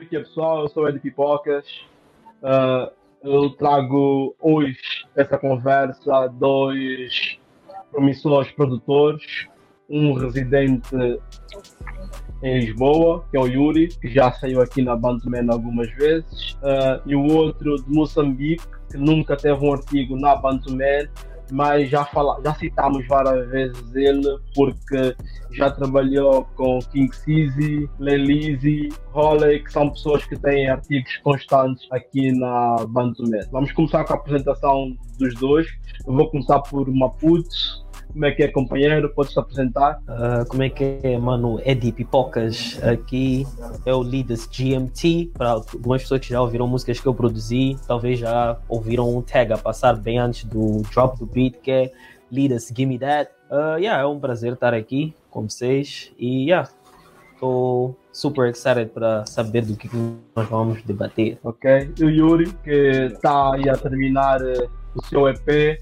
Aqui pessoal, eu sou o Ed Pipocas. Uh, eu trago hoje essa conversa dois promissores produtores, um residente em Lisboa, que é o Yuri, que já saiu aqui na Bantuman algumas vezes, uh, e o outro de Moçambique, que nunca teve um artigo na Bantuman, mas já, fala, já citámos várias vezes ele porque já trabalhou com King Sizi, Lelise, Holly, que são pessoas que têm artigos constantes aqui na Bantumet. Vamos começar com a apresentação dos dois. Eu vou começar por Maputo. Como é que é, companheiro? Podes te apresentar? Uh, como é que é, mano? Eddie Pipocas aqui. É o Leaders GMT. Para algumas pessoas que já ouviram músicas que eu produzi, talvez já ouviram um tag a passar bem antes do drop do beat, que é Leaders Gimme That. Uh, yeah, é um prazer estar aqui com vocês. E yeah, estou super excited para saber do que nós vamos debater. Ok. E o Yuri, que está aí a terminar uh, o seu EP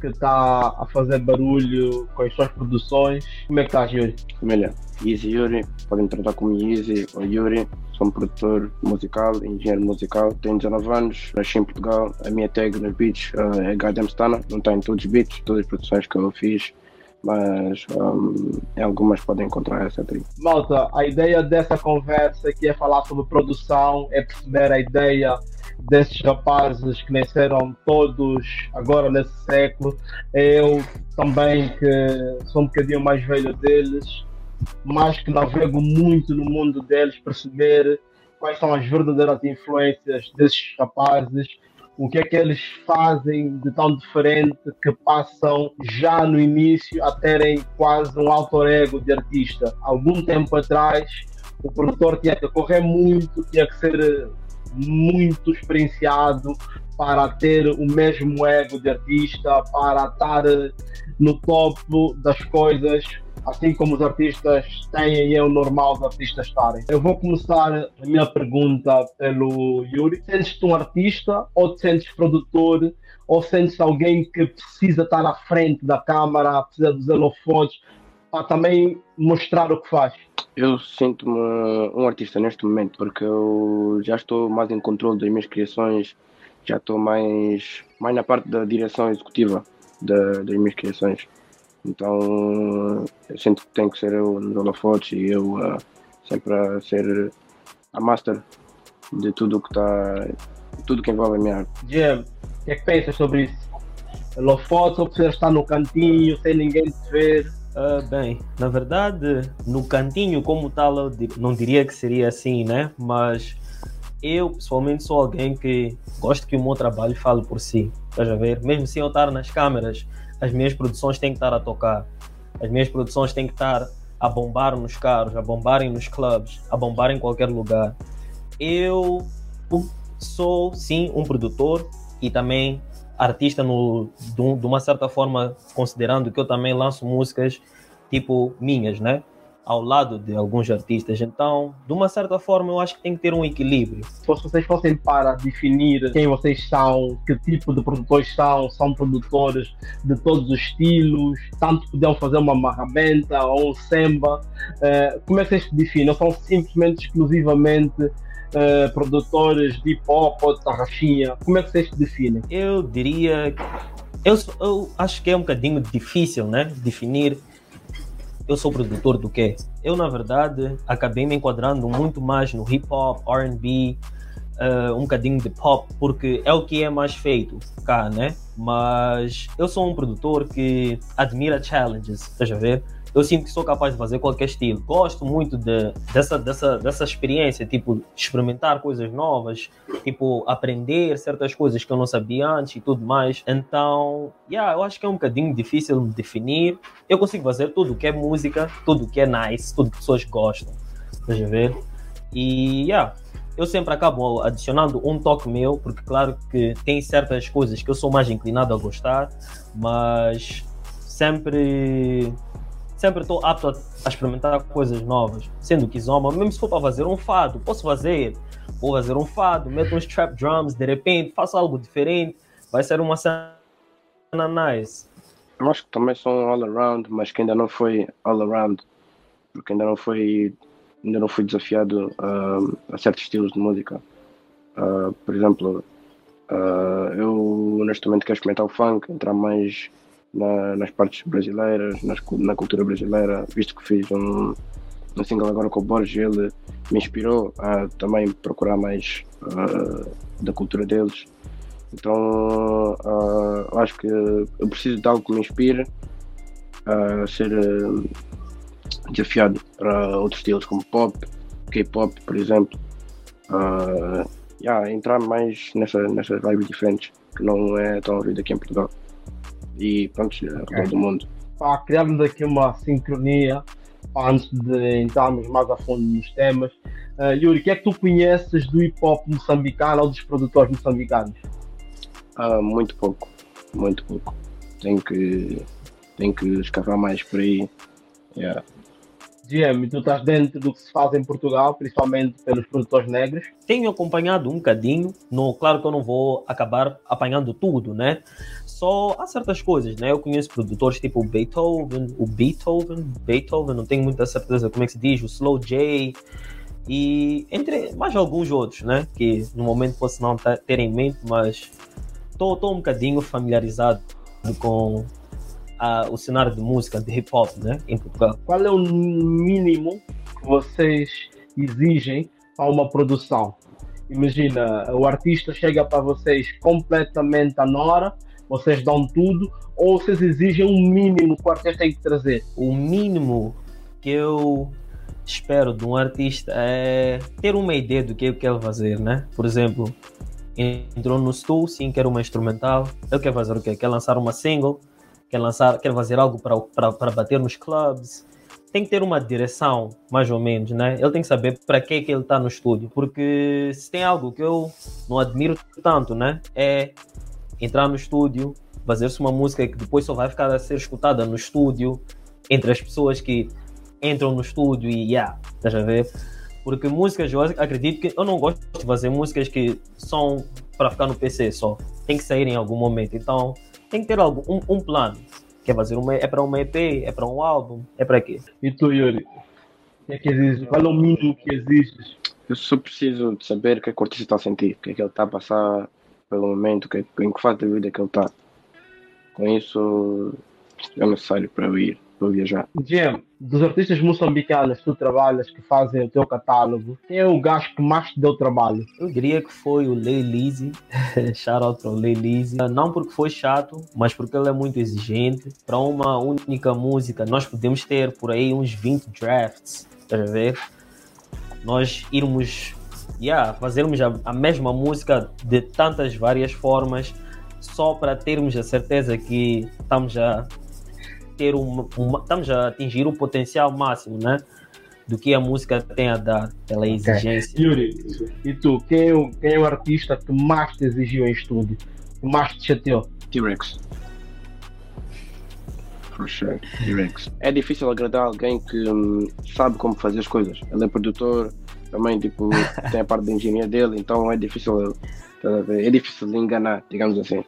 que está a fazer barulho com as suas produções. Como é que estás, Yuri? Família, Easy Yuri, podem tratar como Easy ou Yuri. Sou um produtor musical, engenheiro musical, tenho 19 anos, nasci em Portugal. A minha tag nos beats uh, é Goddamn Stana, não está em todos os beats, todas as produções que eu fiz mas um, algumas podem encontrar essa trilha. Malta, a ideia dessa conversa aqui é falar sobre produção, é perceber a ideia desses rapazes que nasceram todos agora nesse século. Eu também, que sou um bocadinho mais velho deles, mas que navego muito no mundo deles, perceber quais são as verdadeiras influências desses rapazes o que é que eles fazem de tão diferente que passam já no início a terem quase um alter ego de artista. Algum tempo atrás, o produtor tinha que correr muito, tinha que ser muito experienciado para ter o mesmo ego de artista, para estar no topo das coisas assim como os artistas têm e é o normal dos artistas estarem. Eu vou começar a minha pergunta pelo Yuri. Sentes-te um artista ou te sentes produtor ou sentes alguém que precisa estar à frente da câmara, precisa dos holofotes para também mostrar o que faz? Eu sinto-me um artista neste momento porque eu já estou mais em controle das minhas criações, já estou mais, mais na parte da direção executiva das minhas criações. Então eu sinto que tenho que ser eu nos holofotes e eu uh, sempre a ser a master de tudo que está, tudo que envolve a minha arte. Jim, o que é que pensas sobre isso? Holofotes ou precisas estar no cantinho sem ninguém te ver? Uh, bem, na verdade, no cantinho como tal, não diria que seria assim, né? Mas eu pessoalmente sou alguém que gosto que o meu trabalho fale por si. Estás a ver? Mesmo sem eu estar nas câmeras, as minhas produções têm que estar a tocar. As minhas produções têm que estar a bombar nos carros, a bombarem nos clubes, a bombar em qualquer lugar. Eu sou, sim, um produtor e também artista no, de, de uma certa forma, considerando que eu também lanço músicas tipo minhas, né? ao lado de alguns artistas. Então, de uma certa forma, eu acho que tem que ter um equilíbrio. Se vocês fossem para definir quem vocês são, que tipo de produtores são, são produtores de todos os estilos, tanto podiam fazer uma marrabenta ou um samba, uh, como é que vocês se definem? Ou são simplesmente, exclusivamente uh, produtores de hip hop ou de tarraxinha? Como é que vocês definem? Eu diria. Eu, eu acho que é um bocadinho difícil, né? Definir eu sou produtor do quê? Eu, na verdade, acabei me enquadrando muito mais no hip hop, RB, uh, um bocadinho de pop, porque é o que é mais feito cá, né? Mas eu sou um produtor que admira challenges, estás a ver? Eu sinto que sou capaz de fazer qualquer estilo. Gosto muito de, dessa, dessa, dessa experiência, tipo, experimentar coisas novas, tipo, aprender certas coisas que eu não sabia antes e tudo mais. Então, yeah, eu acho que é um bocadinho difícil de definir. Eu consigo fazer tudo que é música, tudo que é nice, tudo que pessoas gostam. Estás a ver? E, yeah, eu sempre acabo adicionando um toque meu, porque claro que tem certas coisas que eu sou mais inclinado a gostar, mas sempre sempre estou apto a, experimentar coisas novas, sendo que Zoma, mesmo se for para fazer um fado, posso fazer, vou fazer um fado, meto uns trap drums, de repente faço algo diferente, vai ser uma cena nice. Eu acho que também um all around, mas que ainda não foi all around, porque ainda não foi ainda não fui desafiado a, a certos estilos de música. Uh, por exemplo, uh, eu neste momento quero experimentar o funk, entrar mais na, nas partes brasileiras, nas, na cultura brasileira, visto que fiz um, um single agora com o Borges, ele me inspirou a também procurar mais uh, da cultura deles. Então uh, acho que eu preciso de algo que me inspire a ser uh, desafiado para outros estilos como pop, K-pop, por exemplo. Uh, yeah, entrar mais nessa, nessas vibes diferentes que não é tão ouvido aqui em Portugal e pronto, ao redor do mundo. Para criarmos aqui uma sincronia antes de entrarmos mais a fundo nos temas. Uh, Yuri, o que é que tu conheces do hip hop moçambicano ou dos produtores moçambicanos? Uh, muito pouco, muito pouco. Tenho que, tenho que escavar mais por aí. Yeah. GM, tu estás dentro do que se faz em Portugal, principalmente pelos produtores negros? Tenho acompanhado um bocadinho, no, claro que eu não vou acabar apanhando tudo, né? Só há certas coisas, né? Eu conheço produtores tipo o Beethoven, o Beethoven, Beethoven, não tenho muita certeza como é que se diz, o Slow J, e entre mais alguns outros, né? Que no momento posso não ter em mente, mas estou um bocadinho familiarizado com a, o cenário de música, de hip hop, né, em Portugal. Qual é o mínimo que vocês exigem a uma produção? Imagina, o artista chega para vocês completamente à nora, vocês dão tudo, ou vocês exigem um mínimo que o artista tem que trazer? O mínimo que eu espero de um artista é ter uma ideia do que ele quer fazer, né? Por exemplo, entrou no Stu, sim, quer uma instrumental, ele quer fazer o quê? Quer lançar uma single, quer lançar, quer fazer algo para bater nos clubes. Tem que ter uma direção, mais ou menos, né? Ele tem que saber para que que ele está no estúdio, porque se tem algo que eu não admiro tanto, né, é entrar no estúdio, fazer-se uma música que depois só vai ficar a ser escutada no estúdio, entre as pessoas que entram no estúdio e yeah, estás a ver? Porque músicas, eu acredito que eu não gosto de fazer músicas que são para ficar no PC só. Tem que sair em algum momento. Então, tem que ter algo, um, um plano. Quer fazer uma, é para uma EP, é para um álbum, é para quê? E tu, Yuri? O que é que exige? Qual é o mínimo que exiges? Eu só preciso de saber o que, é que o artista está a sentir, o que é que ele está a passar pelo momento, o que, é em que fase da vida que ele está. Com isso, é necessário para eu ir para viajar. Jim, dos artistas moçambicanos que tu trabalhas, que fazem o teu catálogo, quem é o gajo que mais te deu trabalho? Eu diria que foi o Lei Lizzy. Shout out para o Lei Lizzy. Não porque foi chato, mas porque ele é muito exigente. Para uma única música, nós podemos ter por aí uns 20 drafts, para ver? Nós irmos yeah, fazermos a, a mesma música de tantas várias formas só para termos a certeza que estamos a ter uma, estamos a atingir o potencial máximo, né? Do que a música tem a dar, pela exigência. Okay. Yuri, e tu, quem é, o, quem é o artista que mais te exigiu em estúdio? Que mais te chateou? T-Rex. For sure, T-Rex. É difícil agradar alguém que hum, sabe como fazer as coisas. Ele é produtor, também tipo, tem a parte da engenharia dele, então é difícil, é difícil de enganar, digamos assim.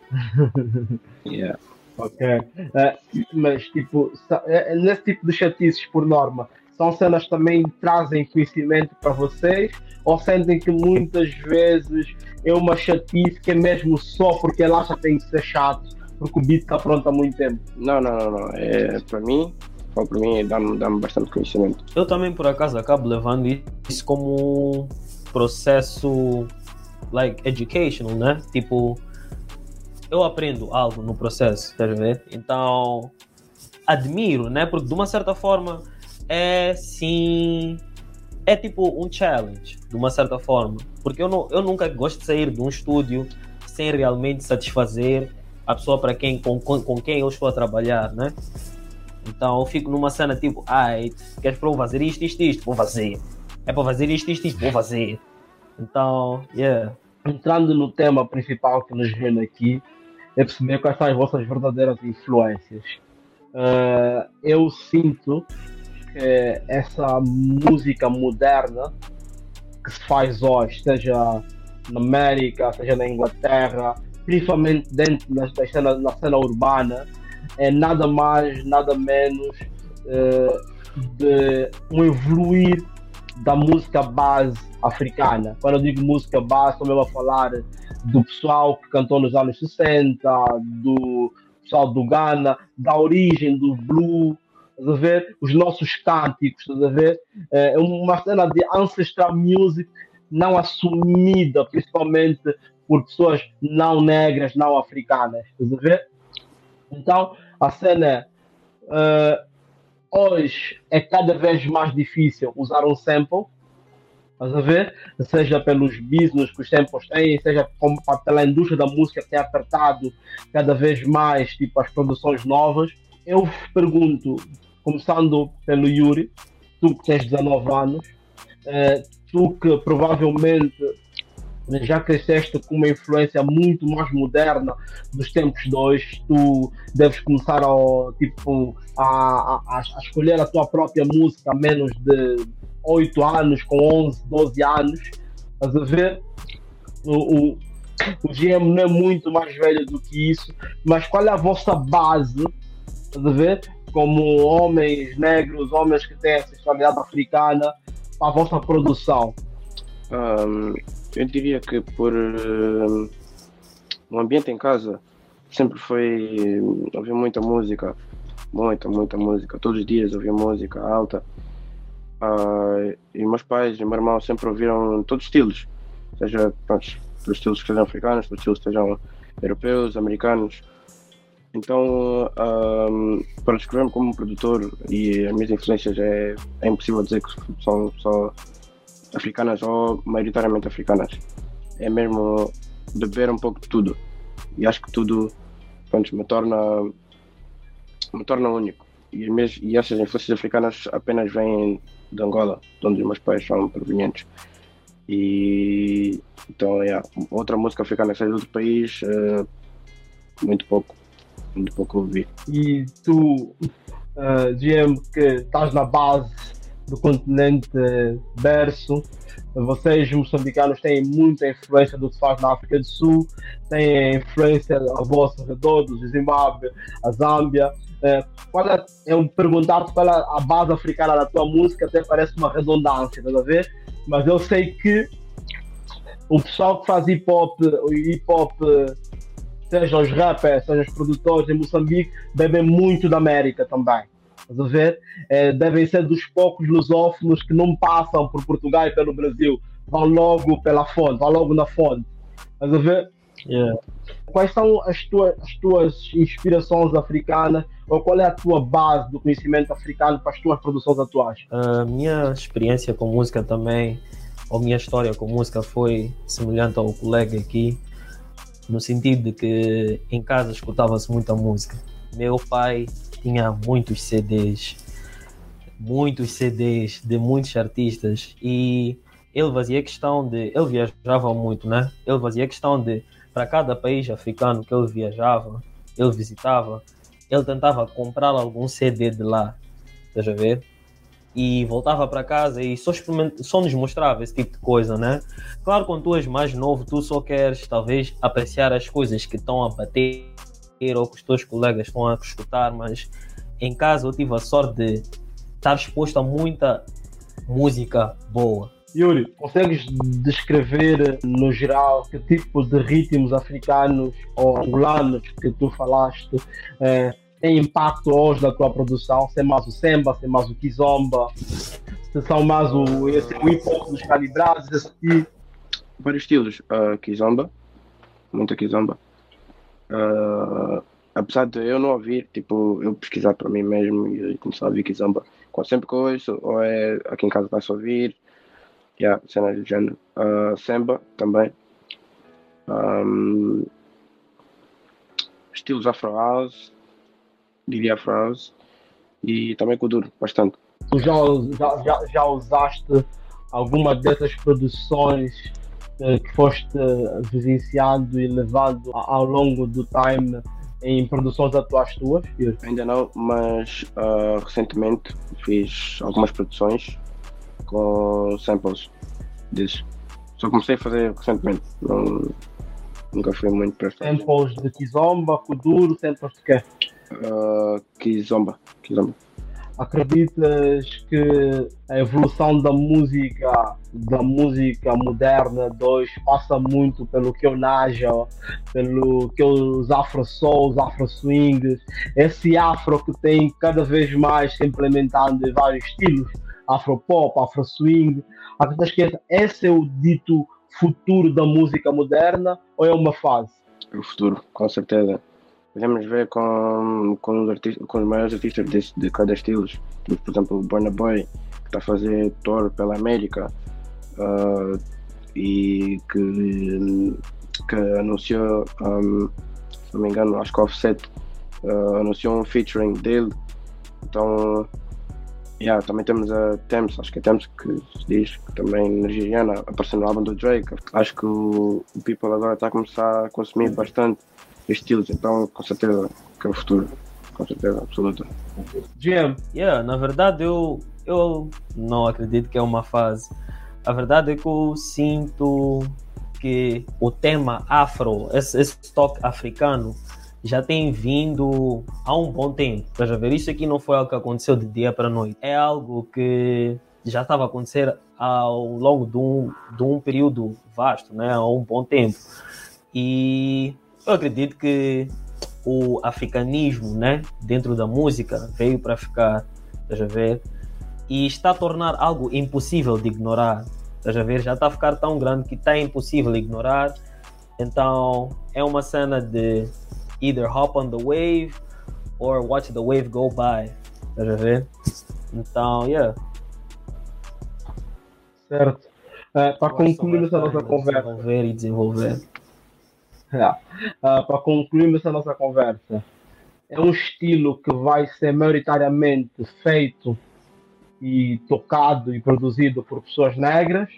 yeah. Ok. Uh, mas, tipo, é nesse tipo de chatices, por norma, são cenas que também trazem conhecimento para vocês? Ou sentem que muitas vezes é uma chatice que é mesmo só porque ela acha que tem que ser chato, porque o beat está pronto há muito tempo? Não, não, não. não. É, para mim, para mim dá-me dá bastante conhecimento. Eu também, por acaso, acabo levando isso como processo like educational, né? Tipo, eu aprendo algo no processo, tá vendo? Então, admiro, né? Porque de uma certa forma é sim. É tipo um challenge, de uma certa forma. Porque eu, não, eu nunca gosto de sair de um estúdio sem realmente satisfazer a pessoa para quem, com, com, com quem eu estou a trabalhar, né? Então eu fico numa cena tipo, ai, queres para eu fazer isto, isto, isto? Vou fazer. É para fazer isto, isto, isto? Vou fazer. Então, yeah. Entrando no tema principal que nos vem aqui, é perceber quais são as vossas verdadeiras influências. Uh, eu sinto que essa música moderna que se faz hoje, seja na América, seja na Inglaterra, principalmente dentro da, cena, na cena urbana, é nada mais, nada menos uh, de um evoluir da música base africana. Quando eu digo música base, estou mesmo a falar do pessoal que cantou nos anos 60, do pessoal do Ghana, da origem do blues, a ver? Os nossos cânticos, a ver? É uma cena de ancestral music não assumida, principalmente por pessoas não negras, não africanas, a ver? Então, a cena uh, hoje é cada vez mais difícil usar um sample, Estás a ver? Seja pelos business que os tempos têm, seja como pela indústria da música que tem apertado cada vez mais tipo, as produções novas. Eu pergunto, começando pelo Yuri, tu que tens 19 anos, eh, tu que provavelmente já cresceste com uma influência muito mais moderna dos tempos de hoje, tu deves começar a, tipo, a, a, a escolher a tua própria música a menos de 8 anos, com 11, 12 anos. Estás a ver? O, o, o GM não é muito mais velho do que isso, mas qual é a vossa base? Estás a ver? Como homens negros, homens que têm a sexualidade africana, para a vossa produção? Um, eu diria que por uh, o ambiente em casa sempre foi ouvir muita música, muita, muita música. Todos os dias ouvia música alta. Uh, e meus pais e meu irmão sempre ouviram todos os estilos, seja pronto, os estilos que sejam africanos, os estilos que sejam europeus, americanos. Então, um, para descrever-me como produtor e as minhas influências é, é impossível dizer que são só africanas ou maioritariamente africanas. É mesmo beber um pouco de tudo. E acho que tudo pronto, me torna me torna único. E, e essas influências africanas apenas vêm de Angola, de onde os meus pais são provenientes. E então, yeah, outra música africana que seja de outro país, uh, muito pouco, muito pouco ouvi. E tu, uh, eh, GM, que estás na base do continente berço, vocês moçambicanos têm muita influência do que se faz na África do Sul, têm influência ao vosso redor, do Zimbábue, a Zâmbia. É, qual é, eu perguntar qual é a base africana da tua música, até parece uma redundância, tá a ver? Mas eu sei que o pessoal que faz hip hop, hip hop, seja os rappers, seja os produtores em Moçambique, bebem muito da América também. Estás a ver? É, devem ser dos poucos lusófonos que não passam por Portugal e pelo Brasil, vão logo pela fonte, vão logo na fonte. Estás a ver? Yeah. Quais são as tuas, as tuas inspirações africanas ou qual é a tua base do conhecimento africano para as tuas produções atuais? A minha experiência com música também, ou minha história com música foi semelhante ao colega aqui, no sentido de que em casa escutava-se muita música. Meu pai tinha muitos CDs, muitos CDs de muitos artistas e ele fazia questão de. Ele viajava muito, né? Ele fazia questão de para cada país africano que ele viajava, ele visitava, ele tentava comprar algum CD de lá, estás a ver? E voltava para casa e só, só nos mostrava esse tipo de coisa, né? Claro, quando tu és mais novo, tu só queres talvez apreciar as coisas que estão a bater ou que os teus colegas estão a escutar, mas em casa eu tive a sorte de estar exposto a muita música boa Yuri, consegues descrever no geral que tipo de ritmos africanos ou angolanos que tu falaste é, tem impacto hoje na tua produção? Se é mais o samba, se é mais o kizomba, se são mais o, esse, o hip hop dos calibrados, esse aqui? Vários estilos. Uh, kizomba, muita kizomba. Uh, apesar de eu não ouvir, tipo, eu pesquisar para mim mesmo e começar a ouvir kizomba. Sempre que ouço, ou é aqui em casa vai-se ouvir, yeah, cenas do género. Uh, Samba também. Um, estilos Afro House, diria Afro House. E também Kuduro, bastante. Tu já, já, já, já usaste alguma dessas produções que foste vivenciando e levando ao longo do time em produções atuais tuas? Ainda não, mas uh, recentemente fiz algumas produções com samples disso. Só comecei a fazer recentemente. Não, nunca fui muito para Samples de Kizomba, Kuduro, samples de quê? Uh, Kizomba. Kizomba. acreditas que a evolução da música da música moderna 2 passa muito pelo que eu naja, pelo que os afro souls, afro swings, esse afro que tem cada vez mais se implementando em vários estilos, afro pop, afro swing. Que esse é o dito futuro da música moderna ou é uma fase? É o futuro, com certeza. Podemos ver com, com, os, artistas, com os maiores artistas de, de cada estilo. Por exemplo, o Burna Boy, que está a fazer tour pela América uh, e que, que anunciou, um, se não me engano, acho que Offset uh, anunciou um featuring dele. Então, yeah, também temos a Thames, acho que é Thames que se diz, que também nigeriana, aparecendo no álbum do Drake. Acho que o, o People agora está a começar a consumir bastante estilos, então com certeza que é o futuro, com certeza absoluta. GM. Yeah, na verdade eu, eu não acredito que é uma fase. A verdade é que eu sinto que o tema afro, esse, esse toque africano, já tem vindo há um bom tempo. Estás a ver? Isso aqui não foi algo que aconteceu de dia para noite. É algo que já estava a acontecer ao longo de um, de um período vasto, né? há um bom tempo. E eu acredito que o africanismo, né, dentro da música, veio para ficar, estás a ver? E está a tornar algo impossível de ignorar, estás a ver? Já está a ficar tão grande que está impossível ignorar. Então, é uma cena de either hop on the wave or watch the wave go by, estás a ver? Então, yeah. Certo. Uh, para concluir essa nossa conversa. Desenvolver e desenvolver. Uh, para concluir essa nossa conversa, é um estilo que vai ser maioritariamente feito e tocado e produzido por pessoas negras?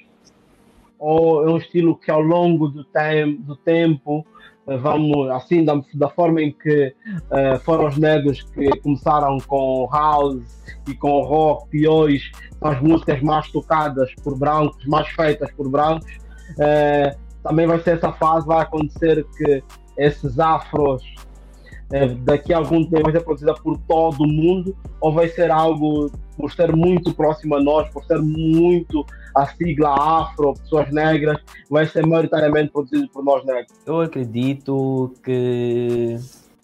Ou é um estilo que ao longo do, tem, do tempo, uh, vamos, assim, da, da forma em que uh, foram os negros que começaram com house e com rock e hoje são as músicas mais tocadas por brancos, mais feitas por brancos, uh, também vai ser essa fase, vai acontecer que esses afros é, daqui a algum tempo vai ser produzida por todo mundo ou vai ser algo por ser muito próximo a nós, por ser muito a sigla afro, pessoas negras, vai ser maioritariamente produzido por nós negros? Eu acredito que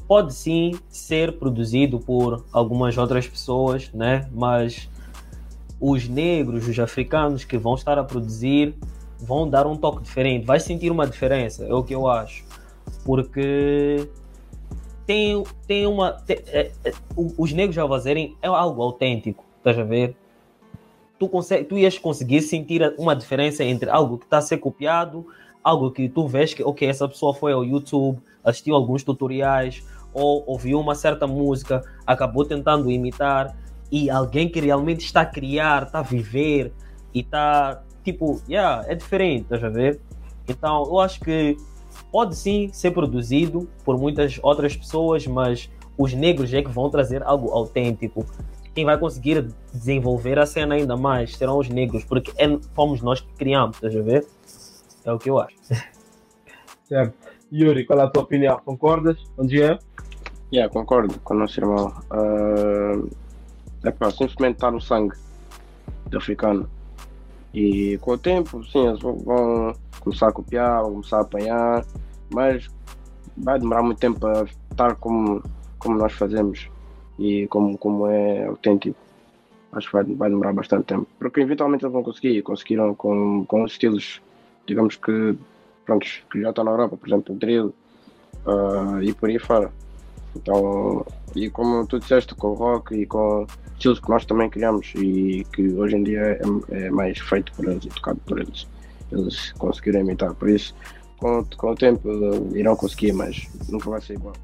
pode sim ser produzido por algumas outras pessoas, né? Mas os negros, os africanos que vão estar a produzir vão dar um toque diferente, vai sentir uma diferença, é o que eu acho. Porque tem, tem uma. Tem, é, é, os negros já fazerem é algo autêntico, estás a ver? Tu, consegue, tu ias conseguir sentir uma diferença entre algo que está a ser copiado, algo que tu vês que, ok, essa pessoa foi ao YouTube, assistiu alguns tutoriais, ou ouviu uma certa música, acabou tentando imitar, e alguém que realmente está a criar, está a viver e está tipo, yeah, é diferente, estás a ver? Então, eu acho que pode sim ser produzido por muitas outras pessoas, mas os negros é que vão trazer algo autêntico. Quem vai conseguir desenvolver a cena ainda mais serão os negros, porque é, fomos nós que criamos, estás a ver? É o que eu acho. Certo. Yuri, qual é a tua opinião? Concordas com o dia? Yeah, concordo com o nosso irmão. Uh, é para simplesmente estar no sangue do africano. E com o tempo, sim, eles vão começar a copiar, começar a apanhar, mas vai demorar muito tempo a estar como, como nós fazemos e como, como é autêntico. Acho que vai, vai demorar bastante tempo. Porque eventualmente eles vão conseguir, conseguiram com, com os estilos, digamos que, prontos, que já estão na Europa, por exemplo, o drill uh, e por aí fora. Então, e como tu disseste, com o rock e com estilos que nós também criamos e que hoje em dia é, é mais feito por eles e tocado por eles. Eles conseguiram imitar, por isso, com, com o tempo irão conseguir, mas nunca vai ser igual.